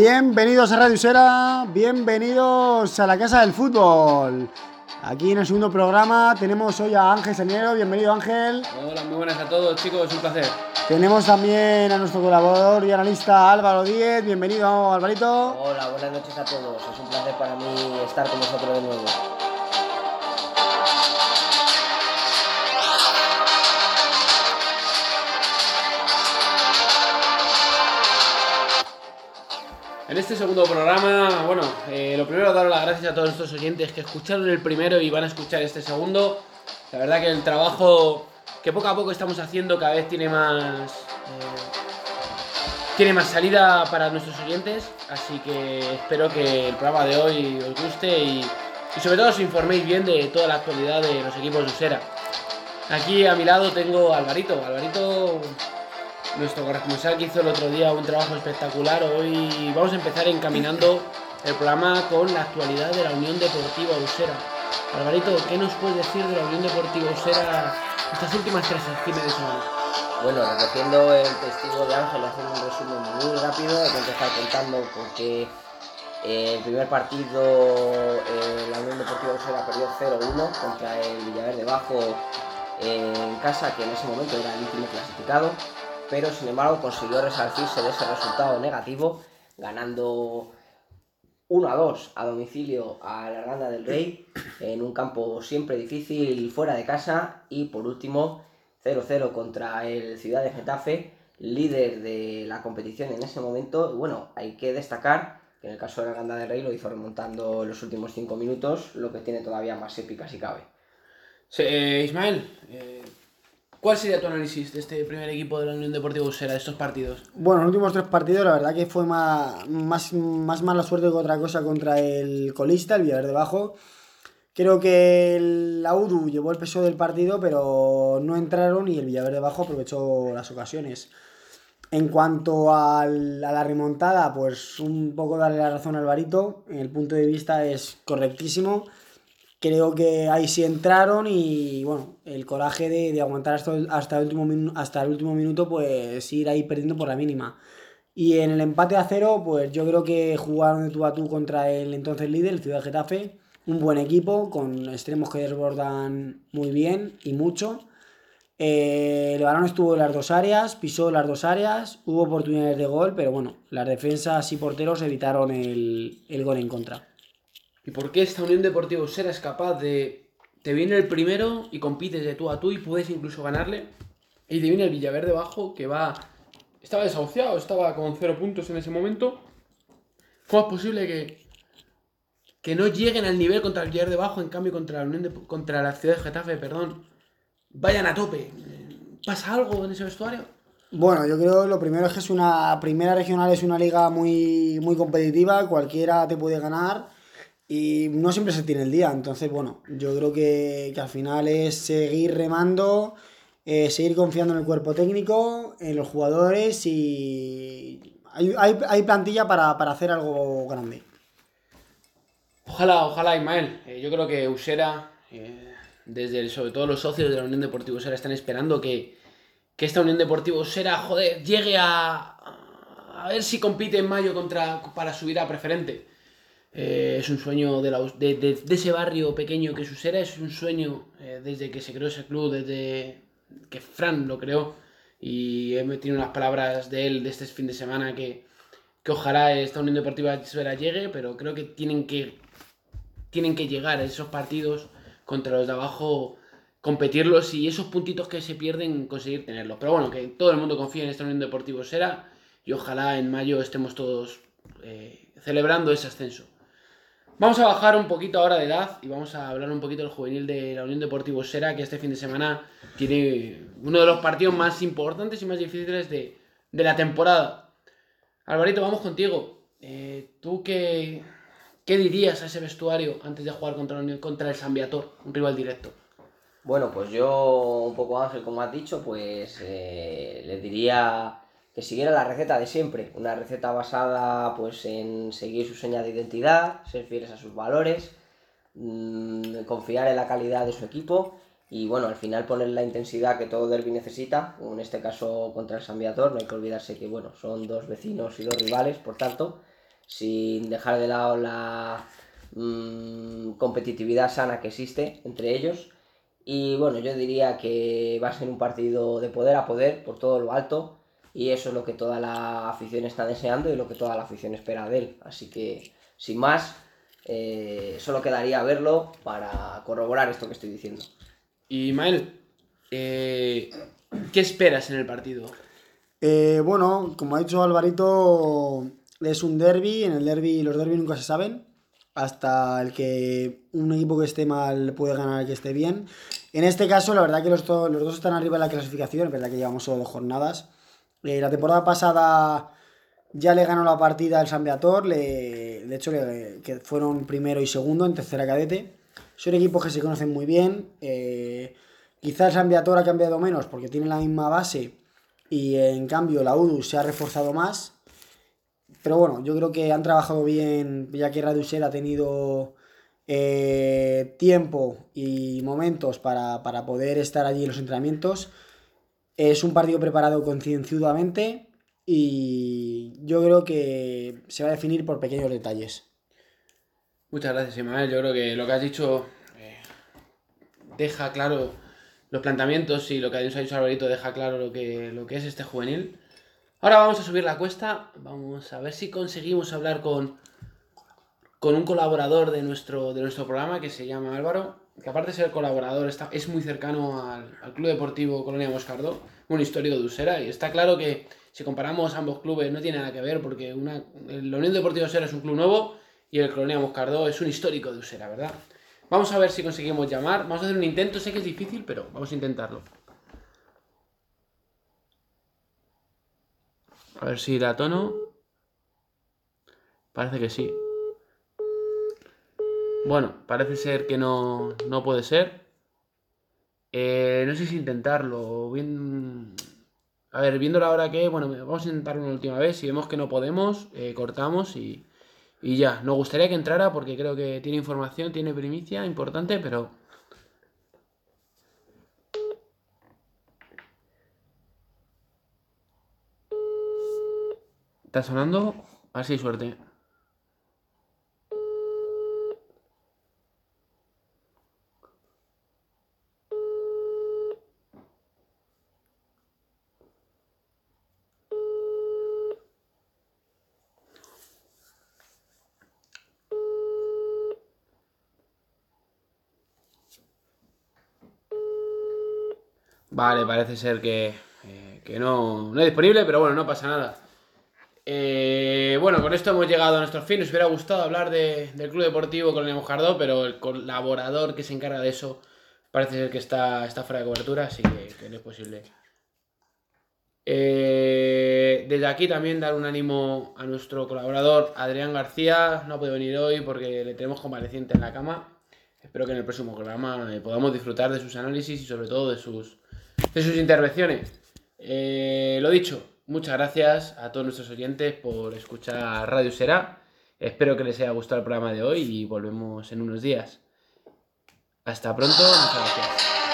Bienvenidos a Radio Usera, bienvenidos a la Casa del Fútbol. Aquí en el segundo programa tenemos hoy a Ángel Saniero, bienvenido Ángel. Hola, muy buenas a todos chicos, un placer. Tenemos también a nuestro colaborador y analista Álvaro Díez, bienvenido Alvarito. Hola, buenas noches a todos, es un placer para mí estar con vosotros de nuevo. En este segundo programa, bueno, eh, lo primero dar las gracias a todos nuestros oyentes que escucharon el primero y van a escuchar este segundo. La verdad que el trabajo que poco a poco estamos haciendo cada vez tiene más eh, tiene más salida para nuestros oyentes, así que espero que el programa de hoy os guste y, y sobre todo os informéis bien de toda la actualidad de los equipos de Usera. Aquí a mi lado tengo a Alvarito. Alvarito nuestro corresponsal que hizo el otro día un trabajo espectacular. Hoy vamos a empezar encaminando el programa con la actualidad de la Unión Deportiva Usera. Alvarito, ¿qué nos puedes decir de la Unión Deportiva Usera estas últimas tres fines de semana? Bueno, recogiendo el testigo de Ángel, hacer un resumen muy rápido, hay que empezar contando porque eh, el primer partido eh, la Unión Deportiva Usera perdió 0-1 contra el Villaverde Bajo eh, en casa, que en ese momento era el último clasificado pero sin embargo consiguió resarcirse de ese resultado negativo, ganando 1 a 2 a domicilio a la Arganda del Rey, en un campo siempre difícil fuera de casa, y por último 0-0 contra el Ciudad de Getafe, líder de la competición en ese momento. Bueno, hay que destacar que en el caso de la Arganda del Rey lo hizo remontando los últimos 5 minutos, lo que tiene todavía más épica si cabe. Sí, eh, Ismael, eh, ¿Cuál sería tu análisis de este primer equipo de la Unión Deportiva Usera, de estos partidos? Bueno, los últimos tres partidos, la verdad que fue más, más, más mala suerte que otra cosa contra el colista, el Villaverde Bajo. Creo que el Audu llevó el peso del partido, pero no entraron y el Villaverde Bajo aprovechó las ocasiones. En cuanto a la remontada, pues un poco darle la razón al Alvarito. El punto de vista es correctísimo. Creo que ahí sí entraron y bueno, el coraje de, de aguantar hasta, hasta, el último hasta el último minuto, pues ir ahí perdiendo por la mínima. Y en el empate a cero, pues yo creo que jugaron de tú a tú contra el entonces líder, el Ciudad Getafe. Un buen equipo, con extremos que desbordan muy bien y mucho. Eh, el balón estuvo en las dos áreas, pisó las dos áreas, hubo oportunidades de gol, pero bueno, las defensas y porteros evitaron el, el gol en contra. ¿Y por qué esta Unión Deportiva Usera es capaz de... Te viene el primero y compites de tú a tú y puedes incluso ganarle. Y te viene el Villaverde Bajo que va... Estaba desahuciado, estaba con cero puntos en ese momento. ¿Cómo es posible que, que no lleguen al nivel contra el Villaverde Bajo, en cambio contra la, Unión contra la ciudad de Getafe, perdón, vayan a tope? ¿Pasa algo en ese vestuario? Bueno, yo creo que lo primero es que es una primera regional, es una liga muy, muy competitiva, cualquiera te puede ganar y no siempre se tiene el día. Entonces, bueno, yo creo que, que al final es seguir remando, eh, seguir confiando en el cuerpo técnico, en los jugadores y hay, hay, hay plantilla para, para, hacer algo grande. Ojalá, ojalá, Ismael. Eh, yo creo que Usera, eh, desde sobre todo los socios de la Unión Deportiva Usera, están esperando que, que esta Unión Deportiva Usera, joder, llegue a, a ver si compite en mayo contra, para subir a preferente. Eh, es un sueño de, la, de, de, de, ese barrio pequeño que es Usera, es un sueño eh, desde que se creó ese club, desde que Fran lo creó. Y he metido unas palabras de él de este fin de semana que, que ojalá esta Unión Deportiva Usera llegue, pero creo que tienen que, tienen que llegar a esos partidos contra los de abajo, competirlos y esos puntitos que se pierden, conseguir tenerlos. Pero bueno, que todo el mundo confía en esta Unión Deportiva Usera y ojalá en mayo estemos todos eh, celebrando ese ascenso. Vamos a bajar un poquito ahora de edad y vamos a hablar un poquito del juvenil de la Unión Deportiva Sera, que este fin de semana tiene uno de los partidos más importantes y más difíciles de, de la temporada. Alvarito, vamos contigo. Eh, ¿Tú qué, qué, dirías a ese vestuario antes de jugar contra, contra el San Viator, un rival directo? Bueno, pues yo, un poco Ángel, como has dicho, pues eh, le diría que siguiera la receta de siempre, una receta basada pues en seguir su seña de identidad, ser fieles a sus valores, mmm, confiar en la calidad de su equipo y bueno, al final poner la intensidad que todo derby necesita, en este caso contra el San no hay que olvidarse que bueno, son dos vecinos y dos rivales, por tanto, sin dejar de lado la mm, competitividad sana que existe entre ellos. Y bueno, yo diría que va a ser un partido de poder a poder por todo lo alto y eso es lo que toda la afición está deseando y lo que toda la afición espera de él. Así que, sin más, eh, solo quedaría verlo para corroborar esto que estoy diciendo. Y Mael, eh, ¿qué esperas en el partido? Eh, bueno, como ha dicho Alvarito, es un derby. En el derby, los derbis nunca se saben. Hasta el que un equipo que esté mal puede ganar el que esté bien. En este caso, la verdad que los, los dos están arriba de la clasificación. Es verdad que llevamos solo dos jornadas. Eh, la temporada pasada ya le ganó la partida al San Beator. Le, de hecho, que fueron primero y segundo en tercera cadete. Son equipos que se conocen muy bien. Eh, quizás el San Beator ha cambiado menos porque tiene la misma base. Y en cambio la UDU se ha reforzado más. Pero bueno, yo creo que han trabajado bien, ya que Radusel ha tenido eh, tiempo y momentos para, para poder estar allí en los entrenamientos. Es un partido preparado concienzudamente y yo creo que se va a definir por pequeños detalles. Muchas gracias, Ismael. Yo creo que lo que has dicho eh, deja claro los planteamientos y lo que ha dicho Alvarito deja claro lo que, lo que es este juvenil. Ahora vamos a subir la cuesta, vamos a ver si conseguimos hablar con, con un colaborador de nuestro, de nuestro programa que se llama Álvaro que aparte de ser colaborador, está, es muy cercano al, Club Deportivo Colonia Moscardó, un histórico de Usera, y está claro que si comparamos ambos clubes no tiene nada que ver, porque una, la Unión Deportiva Usera es un club nuevo y el Colonia Moscardó es un histórico de Usera, ¿verdad? Vamos a ver si conseguimos llamar, vamos a hacer un intento, sé que es difícil, pero vamos a intentarlo. A ver si da tono. Parece que sí. Bueno, parece ser que no, no puede ser. Eh, no sé si intentarlo. A ver, viendo la hora que bueno, vamos a intentarlo una última vez. Si vemos que no podemos, eh, cortamos y, y ya. Nos gustaría que entrara porque creo que tiene información, tiene primicia importante, pero ¿Está sonando? A ver suerte. Vale, parece ser que, eh, no, no, es disponible, pero bueno, no pasa nada. Eh, bueno, con esto hemos llegado a nuestro fin. Nos hubiera gustado hablar del Club Deportivo Colonia Mojardó, pero el colaborador que se encarga de eso parece ser que está, está fuera de cobertura, así que, no es posible. Eh, desde aquí también dar un ánimo a nuestro colaborador Adrián García. No ha podido venir hoy porque le tenemos convaleciente en la cama. Espero que en el próximo programa podamos disfrutar de sus análisis y sobre todo de sus de sus intervenciones. Eh, lo dicho, muchas gracias a todos nuestros oyentes por escuchar Radio Será. Espero que les haya gustado el programa de hoy y volvemos en unos días. Hasta pronto, muchas gracias.